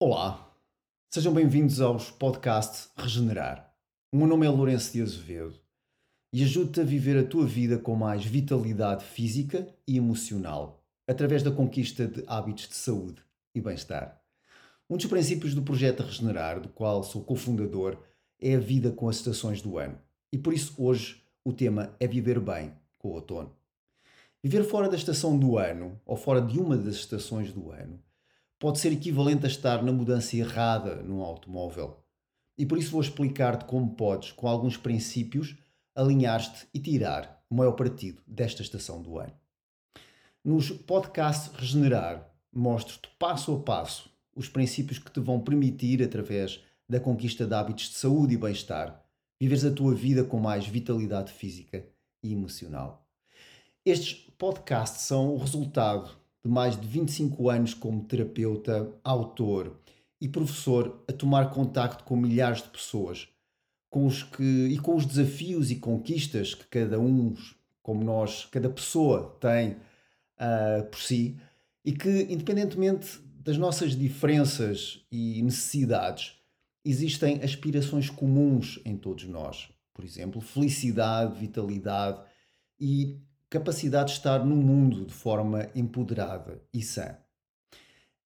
Olá, sejam bem-vindos aos podcasts Regenerar. O meu nome é Lourenço de Azevedo e ajudo-te a viver a tua vida com mais vitalidade física e emocional através da conquista de hábitos de saúde e bem-estar. Um dos princípios do projeto Regenerar, do qual sou cofundador, é a vida com as estações do ano. E por isso hoje o tema é viver bem com o outono. Viver fora da estação do ano ou fora de uma das estações do ano pode ser equivalente a estar na mudança errada num automóvel. E por isso vou explicar-te como podes, com alguns princípios, alinhar-te e tirar o maior partido desta estação do ano. Nos podcasts Regenerar, mostro-te passo a passo os princípios que te vão permitir, através da conquista de hábitos de saúde e bem-estar, viveres a tua vida com mais vitalidade física e emocional. Estes podcasts são o resultado de mais de 25 anos como terapeuta, autor e professor a tomar contacto com milhares de pessoas com os que, e com os desafios e conquistas que cada um, como nós, cada pessoa tem uh, por si e que, independentemente das nossas diferenças e necessidades, existem aspirações comuns em todos nós. Por exemplo, felicidade, vitalidade e capacidade de estar no mundo de forma empoderada e sã.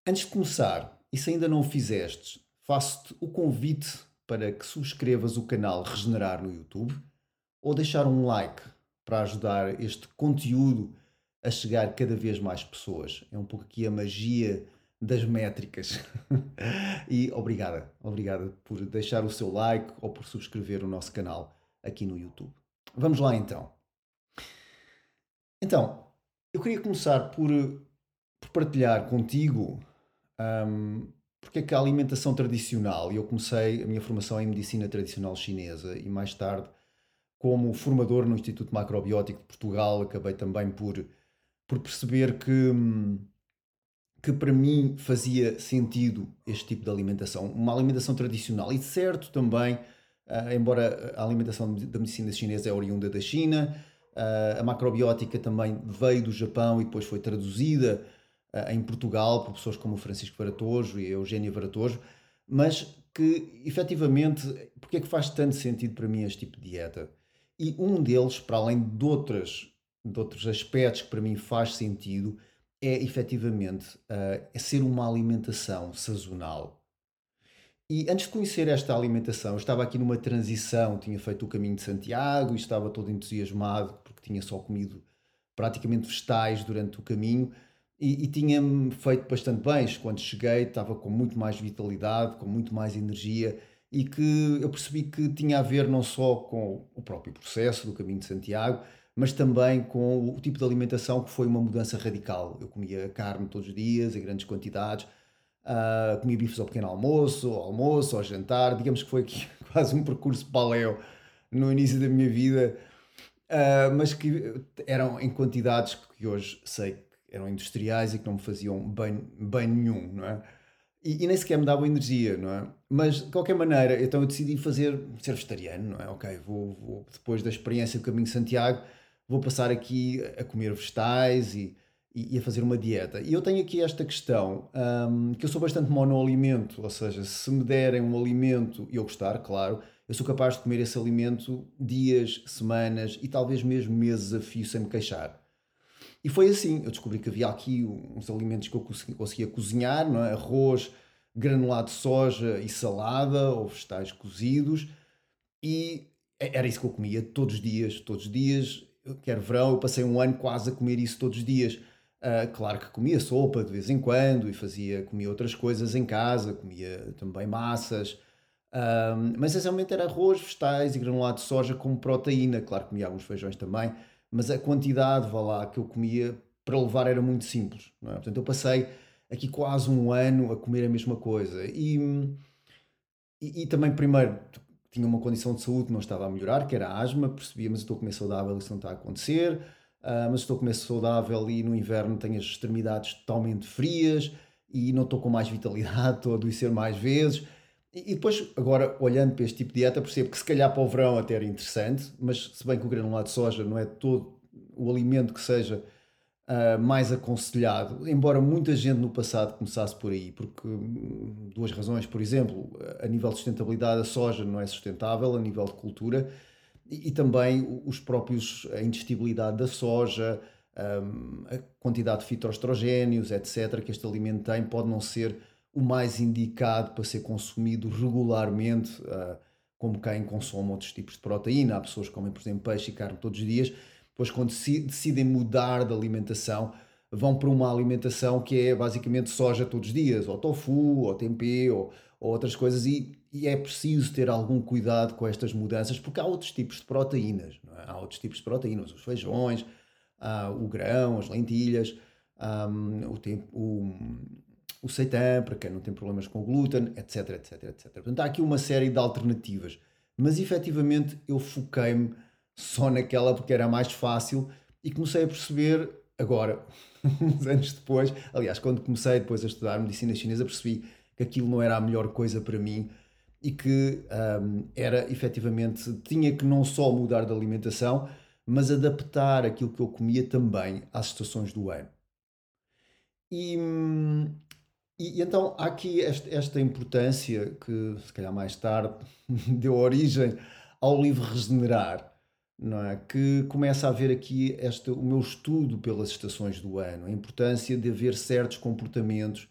Antes de começar, e se ainda não o fizestes, faço-te o convite para que subscrevas o canal Regenerar no YouTube ou deixar um like para ajudar este conteúdo a chegar cada vez mais pessoas. É um pouco aqui a magia das métricas. e obrigada, obrigada por deixar o seu like ou por subscrever o nosso canal aqui no YouTube. Vamos lá então. Então, eu queria começar por, por partilhar contigo um, porque é que a alimentação tradicional, e eu comecei a minha formação em medicina tradicional chinesa e mais tarde, como formador no Instituto Macrobiótico de Portugal, acabei também por, por perceber que, que para mim fazia sentido este tipo de alimentação, uma alimentação tradicional. E certo também, uh, embora a alimentação da medicina chinesa é oriunda da China, Uh, a macrobiótica também veio do Japão e depois foi traduzida uh, em Portugal por pessoas como o Francisco Varatojo e a Eugénia Varatojo, mas que efetivamente, porque é que faz tanto sentido para mim este tipo de dieta? E um deles, para além de, outras, de outros aspectos que para mim faz sentido, é efetivamente uh, é ser uma alimentação sazonal. E antes de conhecer esta alimentação, eu estava aqui numa transição, tinha feito o caminho de Santiago e estava todo entusiasmado porque tinha só comido praticamente vegetais durante o caminho e, e tinha-me feito bastante bem. Quando cheguei, estava com muito mais vitalidade, com muito mais energia e que eu percebi que tinha a ver não só com o próprio processo do caminho de Santiago, mas também com o tipo de alimentação que foi uma mudança radical. Eu comia carne todos os dias, em grandes quantidades Uh, comia bifes ao pequeno almoço, ao almoço, ao jantar. Digamos que foi aqui quase um percurso paleo no início da minha vida, uh, mas que eram em quantidades que hoje sei que eram industriais e que não me faziam bem, bem nenhum, não é? E, e, nem sequer me davam energia, não é? Mas de qualquer maneira, então eu decidi fazer ser vegetariano, não é? Ok, vou, vou depois da experiência do Caminho de Santiago, vou passar aqui a comer vegetais e e, a fazer uma dieta. E eu tenho aqui esta questão, um, que eu sou bastante monoalimento, ou seja, se me derem um alimento e eu gostar, claro, eu sou capaz de comer esse alimento dias, semanas e talvez mesmo meses a fio sem me queixar. E foi assim, eu descobri que havia aqui uns alimentos que eu conseguia cozinhar, não é? arroz, granulado de soja e salada, ou vegetais cozidos, e era isso que eu comia todos os dias, todos os dias, quer verão, eu passei um ano quase a comer isso todos os dias. Uh, claro que comia sopa de vez em quando e fazia, comia outras coisas em casa, comia também massas, uh, mas essencialmente era arroz, vegetais e granulado de soja como proteína. Claro comia alguns feijões também, mas a quantidade, vá lá, que eu comia para levar era muito simples. É? Portanto, eu passei aqui quase um ano a comer a mesma coisa. E, e, e, também, primeiro, tinha uma condição de saúde que não estava a melhorar, que era asma, percebia, mas estou a comer saudável isso não está a acontecer. Uh, mas estou a comer saudável e no inverno tenho as extremidades totalmente frias e não estou com mais vitalidade, estou a adoecer mais vezes. E, depois, agora, olhando para este tipo de dieta, percebo que se calhar para o verão até era interessante, mas se bem que o granulado de soja não é todo o alimento que seja uh, mais aconselhado, embora muita gente no passado começasse por aí, porque hum, duas razões, por exemplo, a nível de sustentabilidade a soja não é sustentável, a nível de cultura, e, e também os próprios, a indigestibilidade da soja, um, a quantidade de fitoestrogénios, etc., que este alimento tem, pode não ser o mais indicado para ser consumido regularmente, uh, como quem consome outros tipos de proteína. Há pessoas que comem, por exemplo, peixe e carne todos os dias, depois, quando decidem mudar de alimentação, vão para uma alimentação que é basicamente soja todos os dias, ou tofu, ou tempê, ou, ou outras coisas, e, e, é preciso ter algum cuidado com estas mudanças, porque há outros tipos de proteínas, é? há outros tipos de proteínas, os feijões, uh, o grão, as lentilhas, um, o, tempo, o, o seitã, para quem não tem problemas com glúten, etc, etc, etc. Portanto, há aqui uma série de alternativas, mas efetivamente eu foquei-me só naquela porque era mais fácil e comecei a perceber agora, uns anos depois, aliás, quando comecei depois a estudar medicina chinesa, percebi que aquilo não era a melhor coisa para mim e que um, era efetivamente, tinha que não só mudar de alimentação, mas adaptar aquilo que eu comia também às estações do ano. E, e, e então há aqui esta, esta importância que, se calhar mais tarde, deu origem ao livro Regenerar, não é? que começa a haver aqui este, o meu estudo pelas estações do ano, a importância de haver certos comportamentos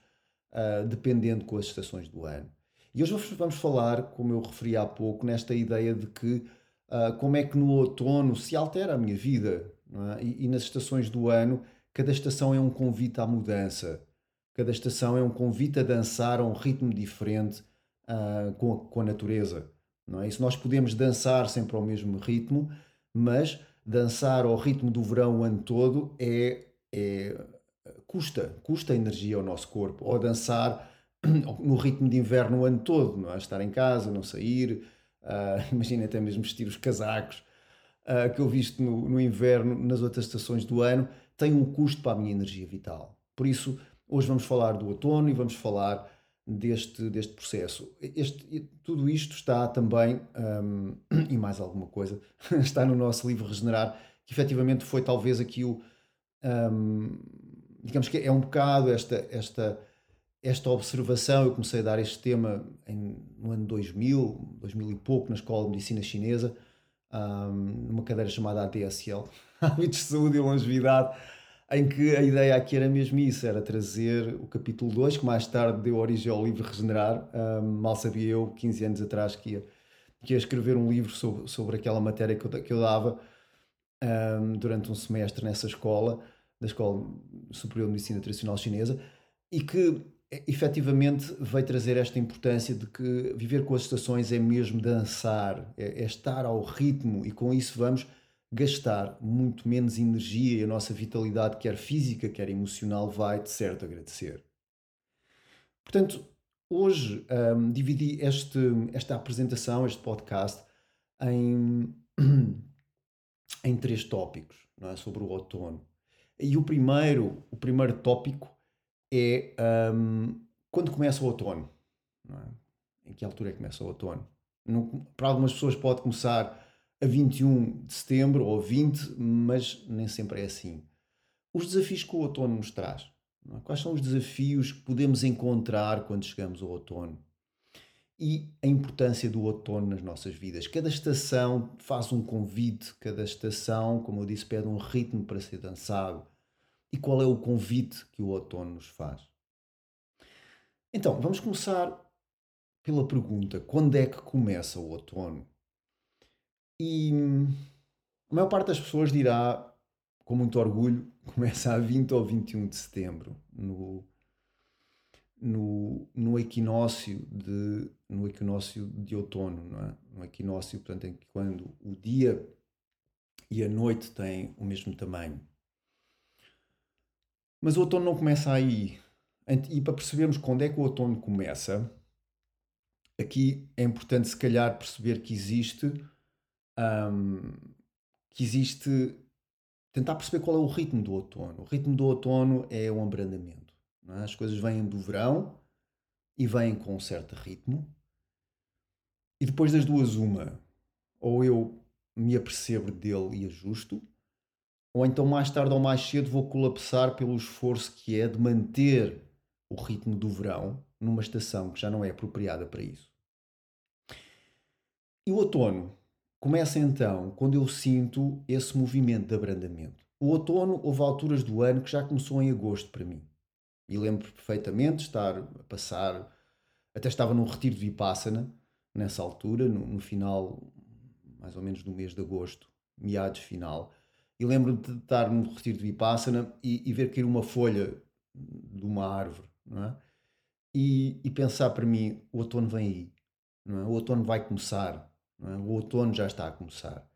uh, dependendo com as estações do ano. E hoje vamos falar, como eu referi há pouco, nesta ideia de que uh, como é que no outono se altera a minha vida. É? E, e, nas estações do ano, cada estação é um convite à mudança. Cada estação é um convite a dançar a um ritmo diferente uh, com, a, com a natureza. Não é? Se nós podemos dançar sempre ao mesmo ritmo, mas dançar ao ritmo do verão o ano todo é, é custa, custa energia ao nosso corpo. Ou dançar no ritmo de inverno o ano todo, não é? estar em casa, não sair, uh, imagina até mesmo vestir os casacos uh, que eu visto no, no inverno, nas outras estações do ano, tem um custo para a minha energia vital. Por isso, hoje vamos falar do outono e vamos falar deste, deste processo. Este, tudo isto está também, um, e mais alguma coisa, está no nosso livro Regenerar, que efetivamente foi talvez aqui o. Um, digamos que é um bocado esta, esta, esta observação. Eu comecei a dar este tema em, no ano 2000, 2000 e pouco, na Escola de Medicina Chinesa, um, numa cadeira chamada ADSL Hábitos de Saúde e Longevidade em que a ideia aqui era mesmo isso, era trazer o capítulo 2, que mais tarde deu origem ao livro Regenerar. Um, mal sabia eu, 15 anos atrás, que ia, que ia escrever um livro sobre, sobre aquela matéria que eu, que eu dava um, durante um semestre nessa escola, da Escola Superior de Medicina Tradicional Chinesa, e que efetivamente veio trazer esta importância de que viver com as estações é mesmo dançar, é, é estar ao ritmo, e com isso vamos gastar muito menos energia e a nossa vitalidade, quer física, quer emocional, vai de certo agradecer. Portanto, hoje um, dividi este, esta apresentação, este podcast, em, em três tópicos é? sobre o outono. E o primeiro, o primeiro tópico é um, quando começa o outono. É? Em que altura é que começa o outono? Não, para algumas pessoas pode começar a 21 de setembro ou 20, mas nem sempre é assim. Os desafios que o outono nos traz. É? Quais são os desafios que podemos encontrar quando chegamos ao outono? E a importância do outono nas nossas vidas. Cada estação faz um convite, cada estação, como eu disse, pede um ritmo para ser dançado. E qual é o convite que o outono nos faz? Então, vamos começar pela pergunta: quando é que começa o outono? E a maior parte das pessoas dirá, com muito orgulho, começa a 20 ou 21 de setembro, no, no, no, equinócio, de, no equinócio de outono, não é? No equinócio, portanto, em que quando o dia e a noite têm o mesmo tamanho. Mas o outono não começa aí. E para percebermos quando é que o outono começa, aqui é importante se calhar perceber que existe um, que existe tentar perceber qual é o ritmo do outono. O ritmo do outono é um abrandamento. É? As coisas vêm do verão e vêm com um certo ritmo, e depois das duas, uma, ou eu me apercebo dele e ajusto, ou então mais tarde ou mais cedo vou colapsar pelo esforço que é de manter o ritmo do verão numa estação que já não é apropriada para isso. E o outono começa então quando eu sinto esse movimento de abrandamento. O outono houve alturas do ano que já começou em agosto para mim. E lembro perfeitamente estar a passar, até estava num retiro de Vipassana, nessa altura, no, no final, mais ou menos do mês de agosto, meados final. E lembro-me de estar num retiro de Vipassana e, e ver cair uma folha de uma árvore, não é? E, e pensar para mim, o outono vem aí, não é? o outono vai começar, é? o outono já está a começar.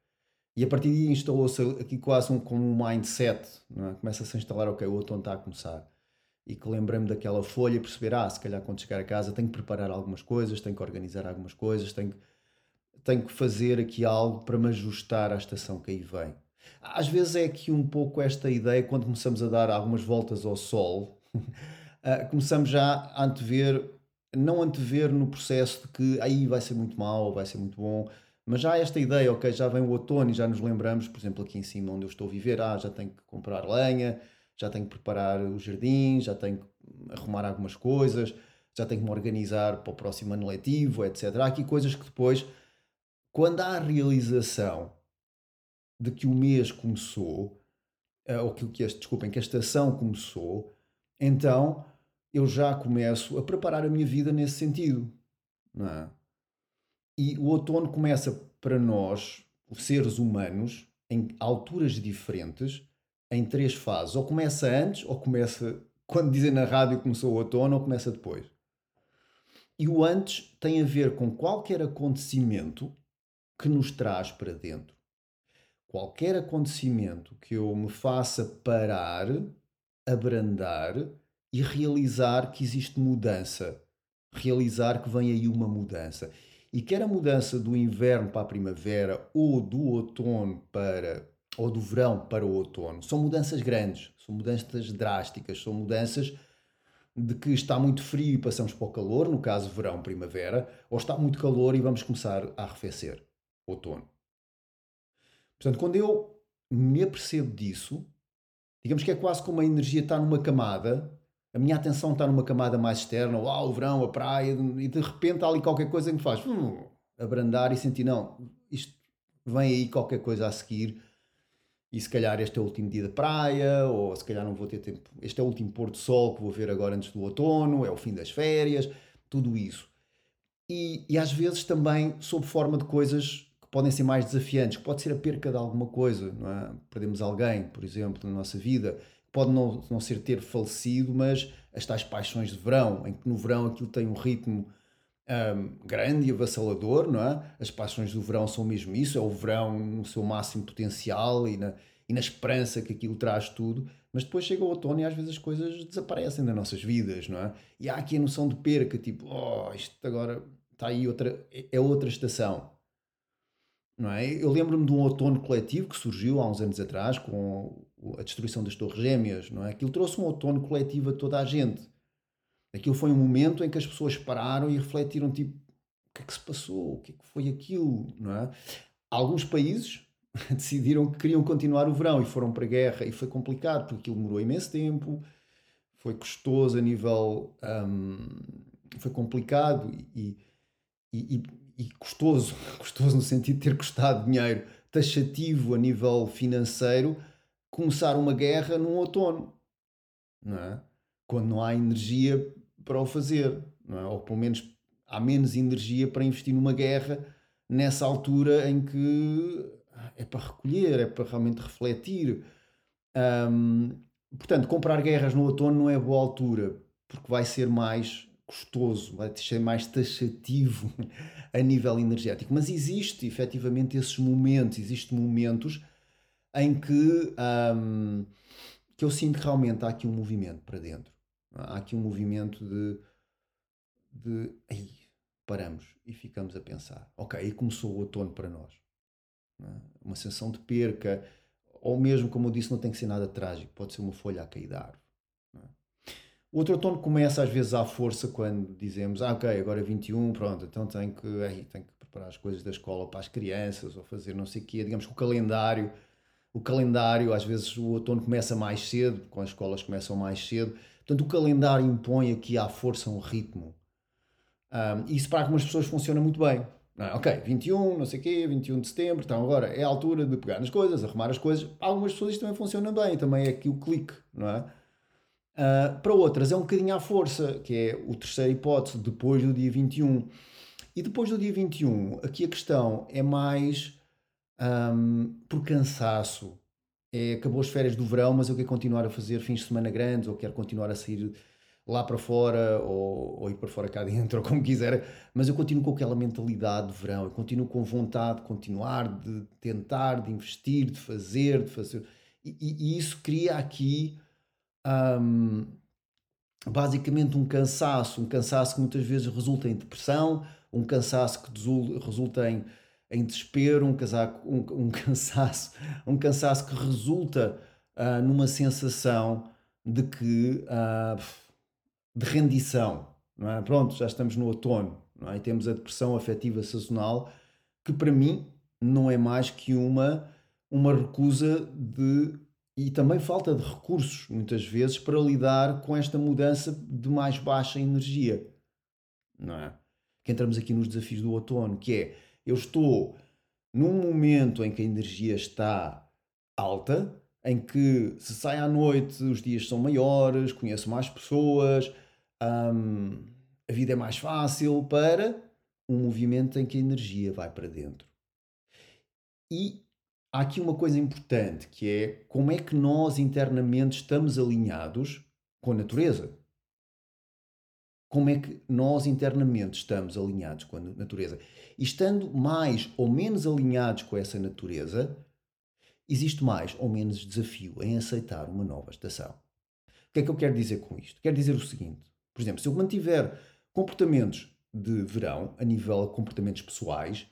E a partir daí instalou-se aqui quase um, como um mindset, é? começa-se a instalar, ok, o outono está a começar. E que lembrei-me daquela folha e perceber, ah, se calhar quando chegar a casa tenho que preparar algumas coisas, tenho que organizar algumas coisas, tenho, tenho que fazer aqui algo para me ajustar à estação que aí vem. Às vezes é aqui um pouco esta ideia, quando começamos a dar algumas voltas ao sol, ah, começamos já a antever, não antever no processo de que aí vai ser muito mal, vai ser muito bom, mas já há esta ideia, ok, já vem o outono e já nos lembramos, por exemplo, aqui em cima onde eu estou a viver, ah, já tenho que comprar lenha, já tenho que preparar o jardim, já tenho que arrumar algumas coisas, já tenho que me organizar para o próximo ano letivo, etc. Há aqui coisas que depois, quando há a realização de que o mês começou, eh, ou que, que este, desculpem, que a estação começou, então eu já começo a preparar a minha vida nesse sentido. É? E o outono começa para nós, seres humanos, em alturas diferentes, em três fases. Ou começa antes, ou começa quando dizem na rádio começou o outono, ou começa depois. E o antes tem a ver com qualquer acontecimento que nos traz para dentro. Qualquer acontecimento que eu me faça parar, abrandar e realizar que existe mudança. Realizar que vem aí uma mudança. E quer a mudança do inverno para a primavera ou do outono para ou do verão para o outono, são mudanças grandes, são mudanças drásticas, são mudanças de que está muito frio e passamos para o calor, no caso verão, primavera, ou está muito calor e vamos começar a arrefecer, outono. Portanto, quando eu me apercebo disso, digamos que é quase como a energia está numa camada a minha atenção está numa camada mais externa, uau, o verão, a praia, e de repente há ali qualquer coisa que me faz hum, abrandar e sentir, não, isto vem aí qualquer coisa a seguir, e se calhar este é o último dia da praia, ou se calhar não vou ter tempo, este é o último pôr do sol que vou ver agora antes do outono, é o fim das férias, tudo isso. E, e às vezes também sob forma de coisas que podem ser mais desafiantes, que pode ser a perca de alguma coisa, não é? Perdemos alguém, por exemplo, na nossa vida, pode não, não ser ter falecido, mas as tais paixões de verão, em que no verão aquilo tem um ritmo um, grande e avassalador, não é? As paixões do verão são mesmo isso, é o verão no seu máximo potencial e na, e na esperança que aquilo traz tudo, mas depois chega o outono e às vezes as coisas desaparecem das nossas vidas, não é? E há aqui a noção de perca, tipo, oh, isto agora está aí outra, é outra estação. Não é? Eu lembro-me de um outono coletivo que surgiu há uns anos atrás com a destruição das Torres Gêmeas. Não é? Aquilo trouxe um outono coletivo a toda a gente. Aquilo foi um momento em que as pessoas pararam e refletiram tipo, o que é que se passou? O que é que foi aquilo? Não é? Alguns países decidiram que queriam continuar o verão e foram para a guerra e foi complicado porque aquilo demorou imenso tempo, foi custoso a nível... Um, foi complicado e, e, e e custoso, custoso no sentido de ter custado dinheiro, taxativo a nível financeiro, começar uma guerra num outono, não é? Quando não há energia para o fazer, não é? Ou pelo menos há menos energia para investir numa guerra nessa altura em que é para recolher, é para realmente refletir. Portanto, comprar guerras no outono não é boa altura, porque vai ser mais custoso, vai ser mais taxativo a nível energético. Mas existe efetivamente esses momentos, existem momentos em que, um, que eu sinto que realmente há aqui um movimento para dentro. Há aqui um movimento de, de aí, paramos e ficamos a pensar. Ok, aí começou o outono para nós. É? Uma sensação de perca, ou mesmo, como eu disse, não tem que ser nada trágico, pode ser uma folha a cair da árvore. O outro outono começa às vezes à força quando dizemos, ah, ok, agora é 21, pronto, então tenho que, aí, tenho que preparar as coisas da escola para as crianças ou fazer não sei o quê. Digamos que o calendário o calendário, às vezes o outono começa mais cedo, com as escolas começam mais cedo. Portanto, o calendário impõe aqui à força um ritmo. Um, isso para algumas pessoas funciona muito bem. Não é? Ok, 21, não sei o quê, 21 de setembro, então agora é a altura de pegar nas coisas, arrumar as coisas. Para algumas pessoas isto também funciona bem, também é aqui o clique, não é? Uh, para outras é um bocadinho à força, que é o terceira hipótese, depois do dia 21. E depois do dia 21, aqui a questão é mais um, por cansaço. É, acabou as férias do verão, mas eu quero continuar a fazer fins de semana grandes, ou quero continuar a sair lá para fora, ou, ou ir para fora cá dentro, ou como quiser, mas eu continuo com aquela mentalidade de verão, eu continuo com vontade de continuar, de tentar, de investir, de fazer, de fazer. E, e, e isso cria aqui um, basicamente um cansaço, um cansaço que muitas vezes resulta em depressão, um cansaço que resulta em, em desespero, um, casaco, um, um cansaço, um cansaço que resulta uh, numa sensação de que uh, de rendição, não é? Pronto, já estamos no outono, não é? E temos a depressão afetiva sazonal, que para mim não é mais que uma uma recusa de e também falta de recursos, muitas vezes, para lidar com esta mudança de mais baixa energia. Não é? Que entramos aqui nos desafios do outono, que é eu estou num momento em que a energia está alta, em que se sai à noite os dias são maiores, conheço mais pessoas, hum, a vida é mais fácil para um movimento em que a energia vai para dentro. E há aqui uma coisa importante que é como é que nós internamente estamos alinhados com a natureza. Como é que nós internamente estamos alinhados com a natureza? E estando mais ou menos alinhados com essa natureza, existe mais ou menos desafio em aceitar uma nova estação. O que é que eu quero dizer com isto? Quero dizer o seguinte: por exemplo, se eu mantiver comportamentos de verão a nível de comportamentos pessoais,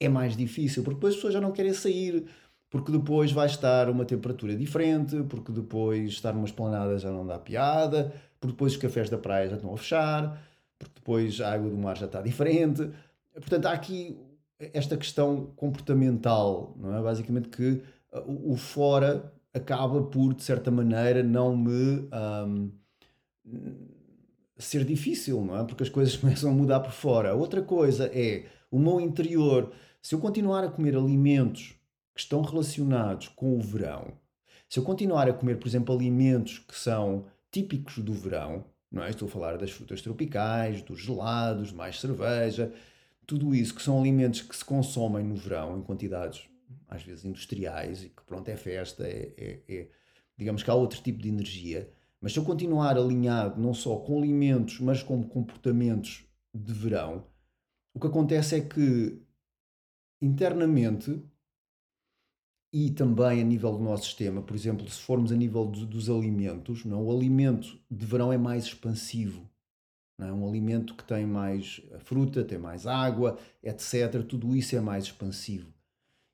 é mais difícil, porque depois as pessoas já não querem sair, porque depois vai estar uma temperatura diferente, porque depois estar numa esplanada já não dá piada, porque depois os cafés da praia já estão a fechar, porque depois a água do mar já está diferente. Portanto, há aqui esta questão comportamental, não é? Basicamente que uh, o fora acaba por, de certa maneira, não me um, ser difícil, não é? Porque as coisas começam a mudar por fora. Outra coisa é o meu interior. Se eu continuar a comer alimentos que estão relacionados com o verão, se eu continuar a comer, por exemplo, alimentos que são típicos do verão, não é? Estou a falar das frutas tropicais, dos gelados, mais cerveja, tudo isso que são alimentos que se consomem no verão em quantidades às vezes industriais e que pronto é festa, é, é, é digamos que há outro tipo de energia. Mas se eu continuar alinhado não só com alimentos, mas com comportamentos de verão, o que acontece é que internamente e também a nível do nosso sistema, por exemplo, se formos a nível de, dos alimentos, não? o alimento de verão é mais expansivo. Não é? Um alimento que tem mais fruta, tem mais água, etc. Tudo isso é mais expansivo.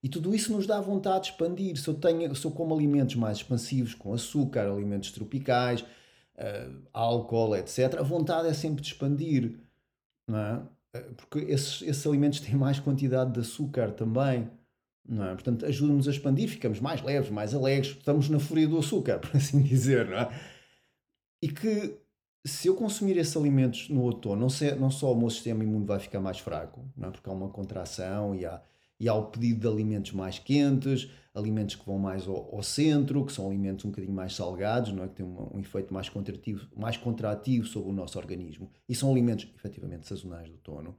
E tudo isso nos dá vontade de expandir. Se eu, tenho, se eu como alimentos mais expansivos, com açúcar, alimentos tropicais, uh, álcool, etc., a vontade é sempre de expandir. Não é? Eh, porque esses, esses alimentos têm mais quantidade de açúcar também. Não é? Portanto, ajuda-nos a expandir, ficamos mais leves, mais alegres, estamos na fúria do açúcar, por assim dizer. Não é? E que se eu consumir esses alimentos no outono, não, não só o meu sistema imune vai ficar mais fraco, não é? porque há uma contração e há, e há o pedido de alimentos mais quentes, alimentos que vão mais ao, ao centro, que são alimentos um bocadinho mais salgados, não é? que têm um, um efeito mais contrativo, mais contrativo sobre o nosso organismo. E são alimentos efetivamente sazonais do outono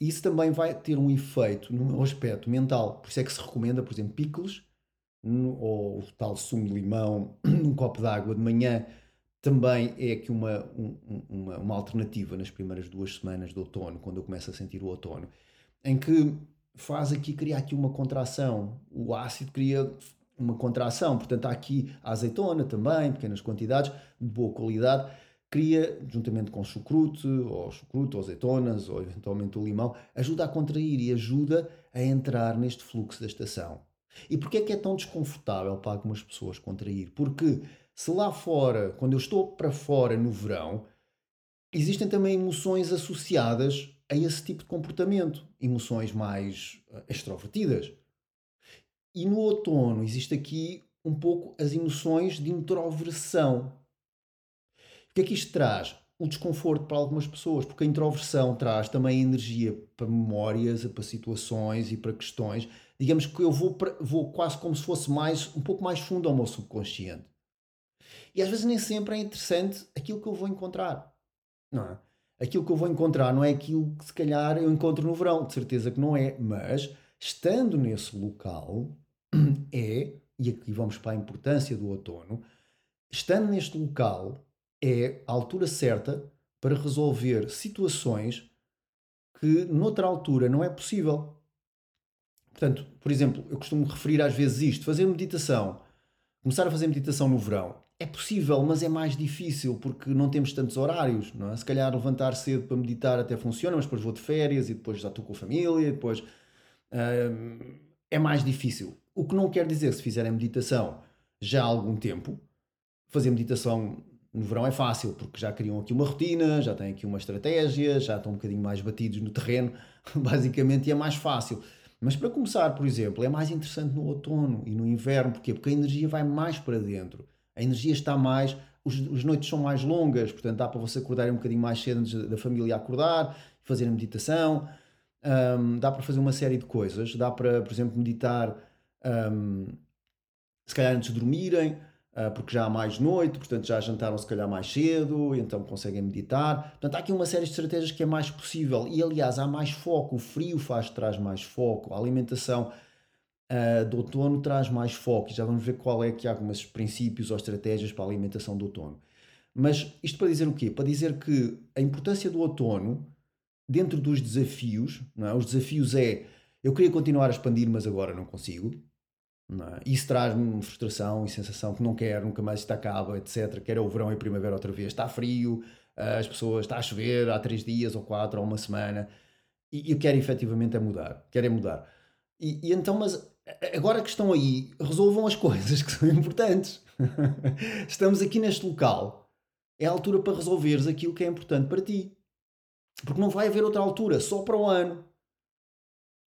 isso também vai ter um efeito no aspecto mental. Por isso é que se recomenda, por exemplo, picles ou o tal sumo de limão num copo de água de manhã também é aqui uma, um, uma, uma alternativa nas primeiras duas semanas do outono, quando eu começo a sentir o outono, em que faz aqui, criar aqui uma contração. O ácido cria uma contração, portanto há aqui a azeitona também, pequenas quantidades, de boa qualidade, cria, juntamente com chucrute, ou chucrute, ou azeitonas, ou eventualmente o limão, ajuda a contrair e ajuda a entrar neste fluxo da estação. E porquê é que é tão desconfortável para algumas pessoas contrair? Porque se lá fora, quando eu estou para fora no verão, existem também emoções associadas a esse tipo de comportamento, emoções mais uh, extrovertidas. E no outono existe aqui um pouco as emoções de introversão. Que é que isto traz? O desconforto para algumas pessoas, porque a introversão traz também energia para memórias, para situações e para questões. Digamos que eu vou, vou quase como se fosse mais um pouco mais fundo ao meu subconsciente. E às vezes nem sempre é interessante aquilo que eu vou encontrar. Não é? Aquilo que eu vou encontrar não é aquilo que se calhar eu encontro no verão, de certeza que não é, mas estando nesse local, é, e aqui vamos para a importância do outono, estando neste local é a altura certa para resolver situações que noutra altura não é possível. Portanto, por exemplo, eu costumo referir às vezes isto: fazer meditação, começar a fazer meditação no verão. É possível, mas é mais difícil porque não temos tantos horários. Não é? Se calhar levantar cedo para meditar até funciona, mas depois vou de férias e depois já estou com a família, depois hum, é mais difícil. O que não quer dizer, se fizerem meditação já há algum tempo, fazer meditação no verão é fácil, porque já criam aqui uma rotina, já têm aqui uma estratégia, já estão um bocadinho mais batidos no terreno, basicamente, e é mais fácil. Mas para começar, por exemplo, é mais interessante no outono e no inverno, porquê? Porque a energia vai mais para dentro, a energia está mais, os, os noites são mais longas, portanto dá para você acordar um bocadinho mais cedo antes da família acordar, fazer a meditação, um, dá para fazer uma série de coisas, dá para, por exemplo, meditar um, se calhar antes de dormirem, porque já há mais noite, portanto já jantaram se calhar mais cedo, então conseguem meditar. Portanto, há aqui uma série de estratégias que é mais possível. E aliás, há mais foco, o frio faz traz mais foco, a alimentação uh, do outono traz mais foco. E já vamos ver qual é que há alguns princípios ou estratégias para a alimentação do outono. Mas isto para dizer o quê? Para dizer que a importância do outono dentro dos desafios, não é? os desafios é eu queria continuar a expandir, mas agora não consigo. É? Isso traz-me frustração e sensação que não quero, nunca mais isto acaba, etc. Quero o verão e primavera outra vez. Está frio, as pessoas, está a chover há três dias ou quatro ou uma semana. E eu quero efetivamente é mudar. Quero é mudar. E, e então, mas agora que estão aí, resolvam as coisas que são importantes. Estamos aqui neste local. É a altura para resolveres aquilo que é importante para ti. Porque não vai haver outra altura, só para o ano.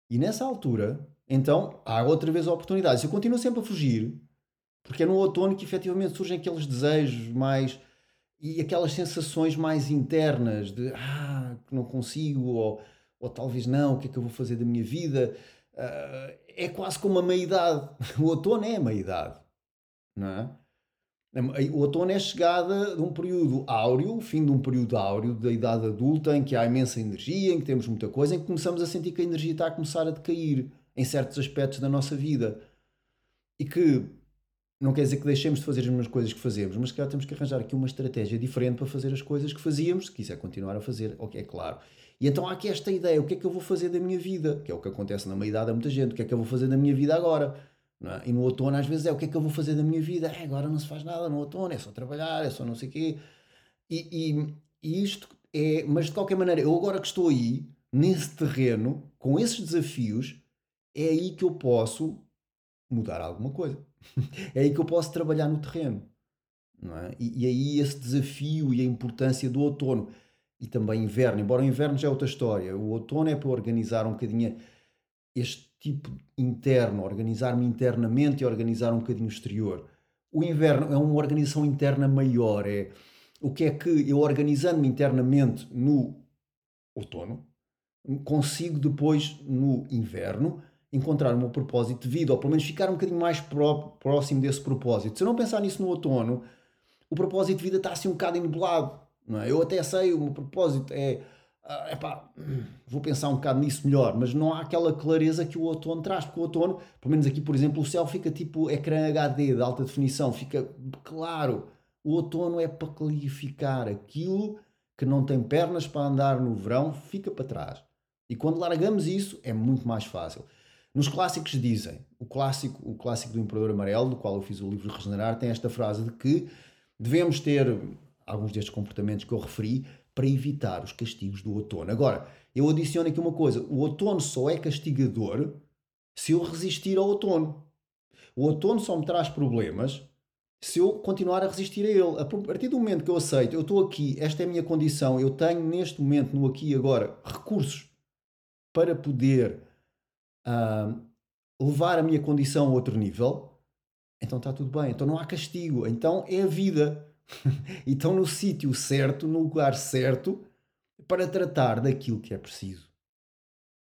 E nessa altura, então, há outra vez oportunidades. Eu continuo sempre a fugir, porque é no outono que efetivamente surgem aqueles desejos mais. e aquelas sensações mais internas de ah, que não consigo, ou, ou talvez não, o que é que eu vou fazer da minha vida? Uh, é quase como a meia-idade. O outono é a meia-idade, não é? O outono é a chegada de um período áureo, fim de um período áureo da idade adulta, em que há imensa energia, em que temos muita coisa, em que começamos a sentir que a energia está a começar a decair em certos aspectos da nossa vida. E que não quer dizer que deixemos de fazer as mesmas coisas que fazemos, mas que temos que arranjar aqui uma estratégia diferente para fazer as coisas que fazíamos, se quiser continuar a fazer, ok, é claro. E então há aqui esta ideia: o que é que eu vou fazer da minha vida? Que é o que acontece na meia-idade a muita gente, o que é que eu vou fazer da minha vida agora? É? E no outono, às vezes, é o que é que eu vou fazer da minha vida? É, agora não se faz nada no outono, é só trabalhar, é só não sei o quê. E, e, e, isto é. Mas de qualquer maneira, eu agora que estou aí, nesse terreno, com esses desafios, é aí que eu posso mudar alguma coisa. é aí que eu posso trabalhar no terreno. É? e, e aí esse desafio e a importância do outono. E também inverno, embora o inverno já é outra história. O outono é para organizar um bocadinho este tipo interno, organizar-me internamente e organizar um bocadinho o exterior. O inverno é uma organização interna maior, é o que é que eu organizando-me internamente no outono, consigo depois no inverno encontrar o meu propósito de vida, ou pelo menos ficar um bocadinho mais próximo desse propósito. Se eu não pensar nisso no outono, o propósito de vida está assim um bocado. Não é? Eu até sei, o meu propósito é uh, epá, vou pensar um bocado nisso melhor, mas não há aquela clareza que o outono traz, porque o outono, pelo menos aqui, por exemplo, o céu fica tipo ecrã HD de alta definição, fica claro. O outono é para clarificar aquilo que não tem pernas para andar no verão, fica para trás. E quando largamos isso, é muito mais fácil. Nos clássicos dizem, o clássico, o clássico do Imperador Amarelo, do qual eu fiz o livro Regenerar, tem esta frase de que devemos ter alguns destes comportamentos que eu referi para evitar os castigos do outono. Agora, eu adiciono aqui uma coisa: o outono só é castigador se eu resistir ao outono. O outono só me traz problemas se eu continuar a resistir a ele. A partir do momento que eu aceito, eu estou aqui, esta é a minha condição, eu tenho neste momento, no aqui e agora, recursos para poder uh, levar a minha condição a outro nível, então está tudo bem. Então não há castigo. Então é a vida. e estão no sítio certo, no lugar certo, para tratar daquilo que é preciso.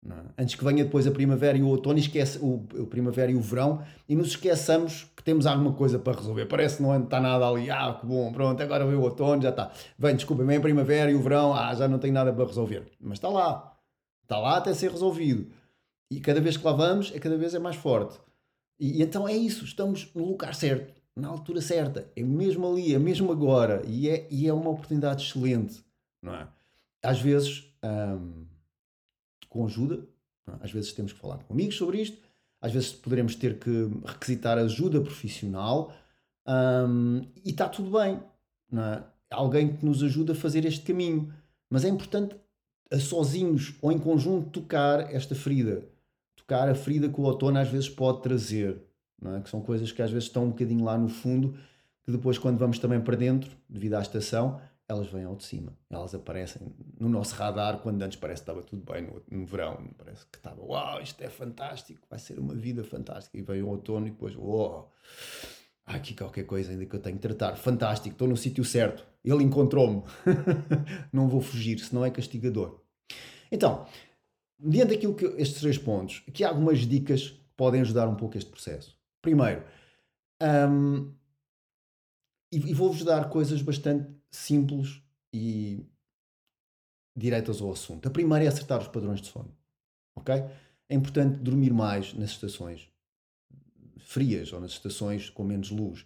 É? Antes que venha depois a primavera e o outono, esquece o, o, primavera e o verão, e nos esqueçamos que temos alguma coisa para resolver. Parece que não está nada ali, ah, que bom, pronto, agora veio o outono, já está. Vem, desculpa, vem a primavera e o verão, ah, já não tenho nada para resolver. Mas está lá, está lá até ser resolvido. E cada vez que lá vamos, é cada vez é mais forte. E, e então é isso, estamos no lugar certo, na altura certa, é mesmo ali, é mesmo agora, e é, e é uma oportunidade excelente, não é? Às vezes. Hum, com ajuda. É? Às vezes temos que falar com amigos sobre isto, às vezes poderemos ter que requisitar ajuda profissional um, e está tudo bem. Não é? Alguém que nos ajuda a fazer este caminho. Mas é importante, a sozinhos ou em conjunto, tocar esta ferida. Tocar a ferida que o outono às vezes pode trazer. É? Que são coisas que às vezes estão um bocadinho lá no fundo, que depois, quando vamos também para dentro, devido à estação, elas vêm ao de cima. Elas aparecem no nosso radar quando antes parece que estava tudo bem no, no verão. Parece que estava, uau, isto é fantástico, vai ser uma vida fantástica. E veio o outono e depois, uau, aqui qualquer coisa ainda que eu tenho que tratar. Fantástico, estou no sítio certo. Ele encontrou-me. Não vou fugir, senão é castigador. Então, diante daquilo que estes três pontos, aqui há algumas dicas que podem ajudar um pouco este processo. Primeiro, um, e, e vou-vos dar coisas bastante simples e diretas ao assunto. A primeira é acertar os padrões de sono. Ok? É importante dormir mais nas estações frias ou nas estações com menos luz.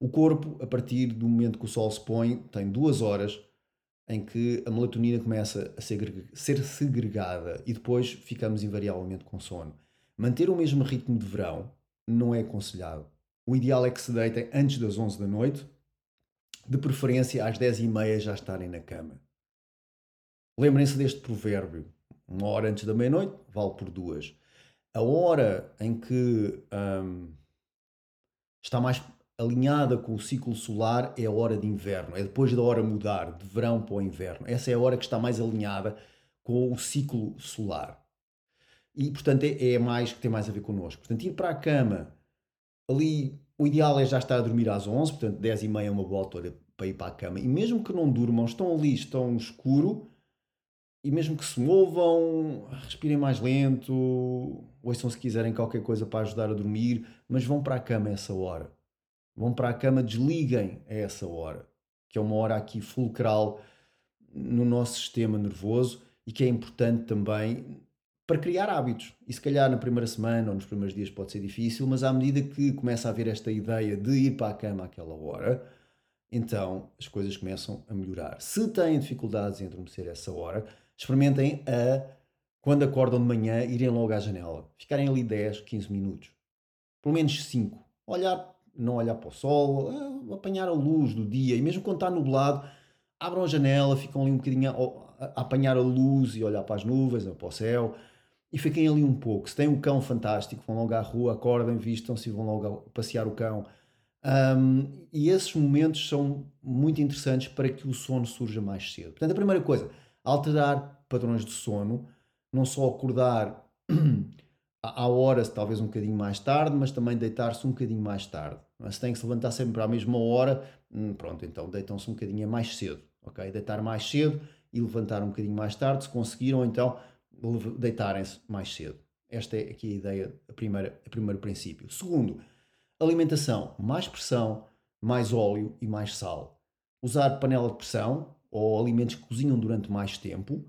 O corpo, a partir do momento que o sol se põe, tem duas horas em que a melatonina começa a ser, segregada e depois ficamos invariavelmente com sono. Manter o mesmo ritmo de verão não é aconselhado. O ideal é que se deitem antes das 11 da noite de preferência às 10 e meia já estarem na cama. Lembrem-se deste provérbio: uma hora antes da meia-noite vale por duas. A hora em que hum, está mais alinhada com o ciclo solar é a hora de inverno, é depois da hora mudar de verão para o inverno. Essa é a hora que está mais alinhada com o ciclo solar. E, portanto, é, é mais que tem mais a ver connosco. Portanto, ir para a cama ali o ideal é já estar a dormir às 11, portanto 10 e meia é uma boa altura para ir para a cama. E mesmo que não durmam, estão ali, estão escuro, e mesmo que se movam, respirem mais lento, ouçam se quiserem qualquer coisa para ajudar a dormir, mas vão para a cama essa hora. Vão para a cama, desliguem a essa hora, que é uma hora aqui fulcral no nosso sistema nervoso e que é importante também para criar hábitos. E se calhar na primeira semana ou nos primeiros dias pode ser difícil, mas à medida que começa a haver esta ideia de ir para a cama àquela hora, então as coisas começam a melhorar. Se têm dificuldades em adormecer essa hora, experimentem a, quando acordam de manhã, irem logo à janela. Ficarem ali 10, 15 minutos. Pelo menos 5. Olhar, não olhar para o sol, apanhar a luz do dia. E mesmo quando está nublado, abram a janela, ficam ali um bocadinho a, a apanhar a luz e olhar para as nuvens ou para o céu e fiquem ali um pouco. Se têm um cão fantástico, vão logo à rua, acordem, vistam-se e vão logo passear o cão. Um, e esses momentos são muito interessantes para que o sono surja mais cedo. Portanto, a primeira coisa, alterar padrões de sono, não só acordar à hora, talvez um bocadinho mais tarde, mas também deitar-se um bocadinho mais tarde. Se têm que se levantar sempre à mesma hora, hum, pronto, então deitam-se um bocadinho mais cedo, ok? Deitar mais cedo e levantar um bocadinho mais tarde, se conseguiram, então deitarem-se mais cedo. Esta é aqui a ideia, a primeira, o primeiro princípio. Segundo, alimentação, mais pressão, mais óleo e mais sal. Usar panela de pressão ou alimentos que cozinham durante mais tempo.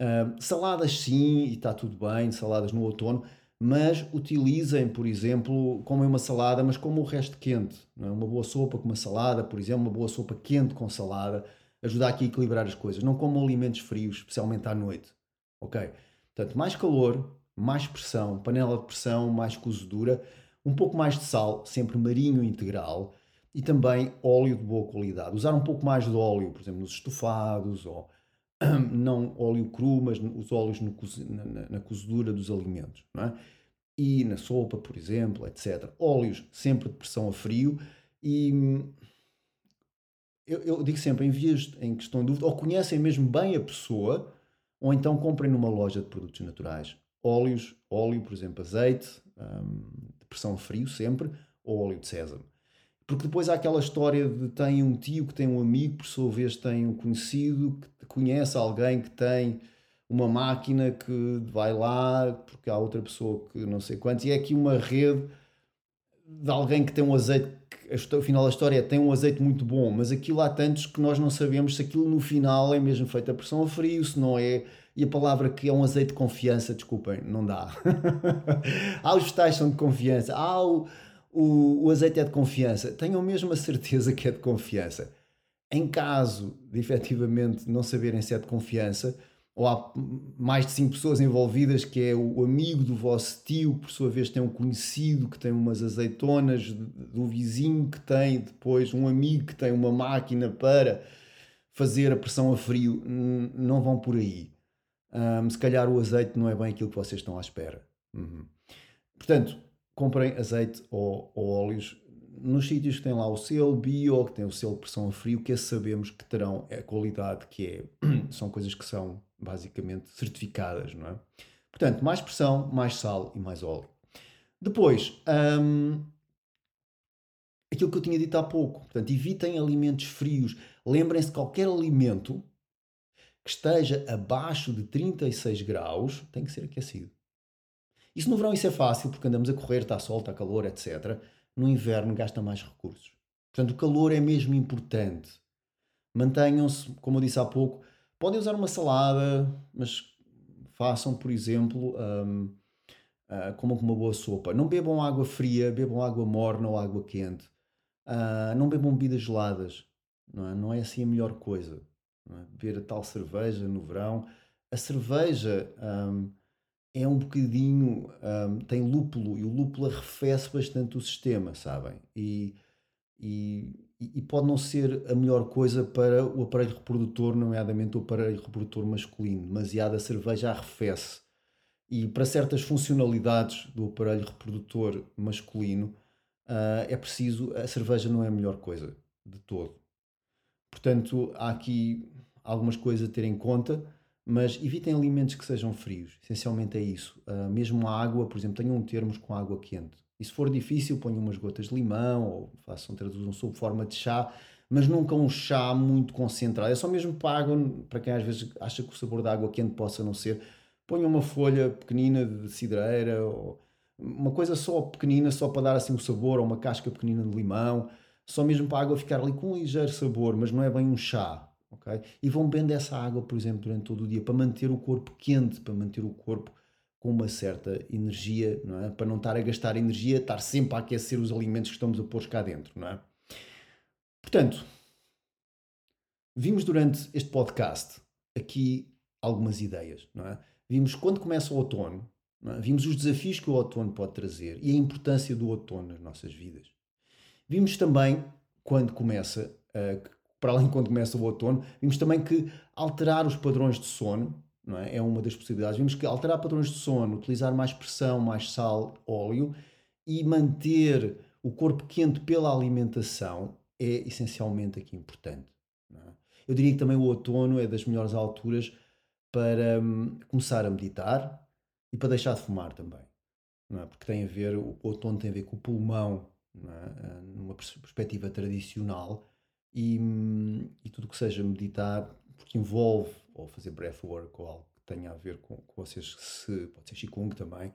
Uh, saladas sim, e está tudo bem, saladas no outono, mas utilizem, por exemplo, comem uma salada, mas como o resto quente. É? Uma boa sopa com uma salada, por exemplo, uma boa sopa quente com salada, ajuda aqui a equilibrar as coisas. Não comam alimentos frios, especialmente à noite. Ok? Portanto, mais calor, mais pressão, panela de pressão, mais cozedura, um pouco mais de sal, sempre marinho integral, e também óleo de boa qualidade. Usar um pouco mais de óleo, por exemplo, nos estofados, ou não óleo cru, mas os óleos no, na, na, cozedura dos alimentos, não é? E na sopa, por exemplo, etc. Óleos sempre de pressão a frio e eu, eu digo sempre, em vias em questão de dúvida, ou conhecem mesmo bem a pessoa, ou então comprem numa loja de produtos naturais óleos, óleo, por exemplo, azeite, um, de pressão a frio sempre, ou óleo de sésamo. Porque depois há aquela história de tem um tio que tem um amigo, por sua vez tem um conhecido que conhece alguém que tem uma máquina que vai lá porque há outra pessoa que não sei quanto, e é aqui uma rede de alguém que tem um azeite, o final da história é, tem um azeite muito bom, mas aquilo há tantos que nós não sabemos se aquilo no final é mesmo feito a pressão a frio, se não é, e a palavra que é um azeite de confiança, desculpem, não dá. há os vegetais são de confiança, há o, o, o azeite é de confiança, tenham mesmo a certeza que é de confiança. Em caso de efetivamente não saberem se é de confiança, ou há mais de 5 pessoas envolvidas, que é o amigo do vosso tio, que por sua vez tem um conhecido que tem umas azeitonas, do vizinho que tem depois um amigo que tem uma máquina para fazer a pressão a frio, não vão por aí. Um, se calhar o azeite não é bem aquilo que vocês estão à espera. Uhum. Portanto, comprem azeite ou, ou óleos nos sítios que têm lá o selo bio, que tem o selo pressão a frio, que sabemos que terão a qualidade que é. São coisas que são basicamente certificadas, não é? Portanto, mais pressão, mais sal e mais óleo. Depois, hum, aquilo que eu tinha dito há pouco, portanto, evitem alimentos frios. Lembrem-se que qualquer alimento que esteja abaixo de 36 graus tem que ser aquecido. Isso no verão isso é fácil, porque andamos a correr, está sol, está calor, etc. No inverno gasta mais recursos. Portanto, o calor é mesmo importante. Mantenham-se, como eu disse há pouco, podem usar uma salada, mas façam, por exemplo, um, uh, ah, como uma boa sopa. Não bebam água fria, bebam água morna ou água quente. Uh, não bebam bebidas geladas. Não é, não é assim a melhor coisa. É? Beber a tal cerveja no verão. A cerveja um, é um bocadinho. Um, tem lúpulo e o lúpulo arrefece bastante o sistema, sabem? E, e, e pode não ser a melhor coisa para o aparelho reprodutor, nomeadamente o aparelho reprodutor masculino. Demasiada cerveja arrefece. E para certas funcionalidades do aparelho reprodutor masculino, uh, é preciso. A cerveja não é a melhor coisa de todo. Portanto, há aqui algumas coisas a ter em conta, mas evitem alimentos que sejam frios. Essencialmente é isso. Uh, mesmo a água, por exemplo, tenham termos com água quente. E se for difícil, ponham umas gotas de limão ou façam, traduzam sob forma de chá, mas nunca um chá muito concentrado. É só mesmo para água, para quem às vezes acha que o sabor da água quente possa não ser. Ponham uma folha pequenina de cidreira ou uma coisa só pequenina, só para dar assim o um sabor, ou uma casca pequenina de limão, só mesmo para a água ficar ali com um ligeiro sabor, mas não é bem um chá. Okay? E vão bebendo essa água, por exemplo, durante todo o dia, para manter o corpo quente, para manter o corpo com uma certa energia, não é? Para não estar a gastar energia, estar sempre a aquecer os alimentos que estamos a pôr cá dentro, não é? Portanto, vimos durante este podcast aqui algumas ideias, não é? Vimos quando começa o outono, é? vimos os desafios que o outono pode trazer e a importância do outono nas nossas vidas. Vimos também quando começa, uh, para além quando começa o outono, vimos também que alterar os padrões de sono é? é uma das possibilidades. Vimos que alterar padrões de sono, utilizar mais pressão, mais sal, óleo e manter o corpo quente pela alimentação é essencialmente aqui importante. É? Eu diria que também o outono é das melhores alturas para hum, começar a meditar e para deixar de fumar também. É? Porque tem a ver, o outono tem a ver com o pulmão, é? Ah, numa perspectiva tradicional, e, e tudo que seja meditar, porque envolve ou fazer breathwork ou algo que tenha a ver com, com vocês, se, pode ser Qigong também,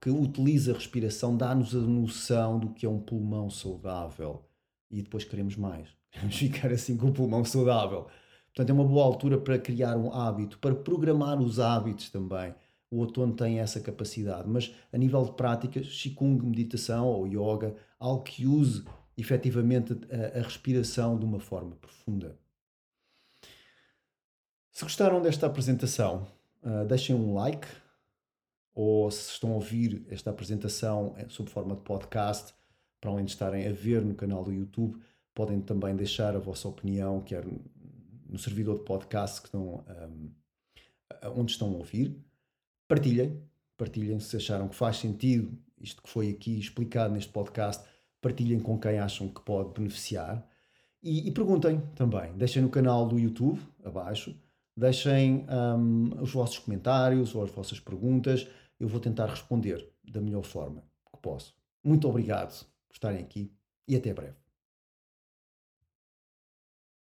que utiliza a respiração, dá-nos a noção do que é um pulmão saudável e depois queremos mais. Queremos ficar assim com o pulmão saudável. Portanto, é uma boa altura para criar um hábito, para programar os hábitos também. O outono tem essa capacidade, mas a nível de práticas, Qigong, meditação ou yoga, algo que use efetivamente a, a respiração de uma forma profunda. Se gostaram desta apresentação, uh, deixem um like ou se estão a ouvir esta apresentação sob forma de podcast, para além de estarem a ver no canal do YouTube, podem também deixar a vossa opinião, quer no servidor de podcast que estão, um, onde estão a ouvir. Partilhem, partilhem se acharam que faz sentido isto que foi aqui explicado neste podcast, partilhem com quem acham que pode beneficiar. E, e perguntem também, deixem no canal do YouTube, abaixo, Deixem um, os vossos comentários ou as vossas perguntas, eu vou tentar responder da melhor forma. posso. Muito obrigado por estarem aqui e até breve.